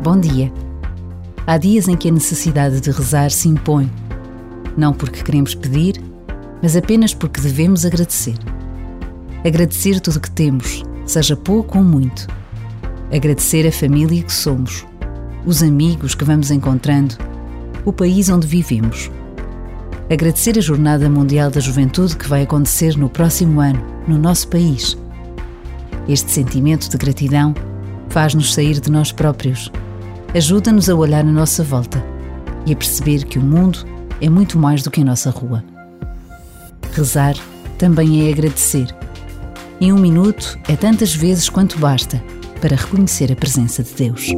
Bom dia. Há dias em que a necessidade de rezar se impõe, não porque queremos pedir, mas apenas porque devemos agradecer. Agradecer tudo o que temos, seja pouco ou muito. Agradecer a família que somos, os amigos que vamos encontrando, o país onde vivemos. Agradecer a Jornada Mundial da Juventude que vai acontecer no próximo ano, no nosso país. Este sentimento de gratidão faz-nos sair de nós próprios ajuda-nos a olhar à nossa volta e a perceber que o mundo é muito mais do que a nossa rua. Rezar também é agradecer. E um minuto é tantas vezes quanto basta para reconhecer a presença de Deus.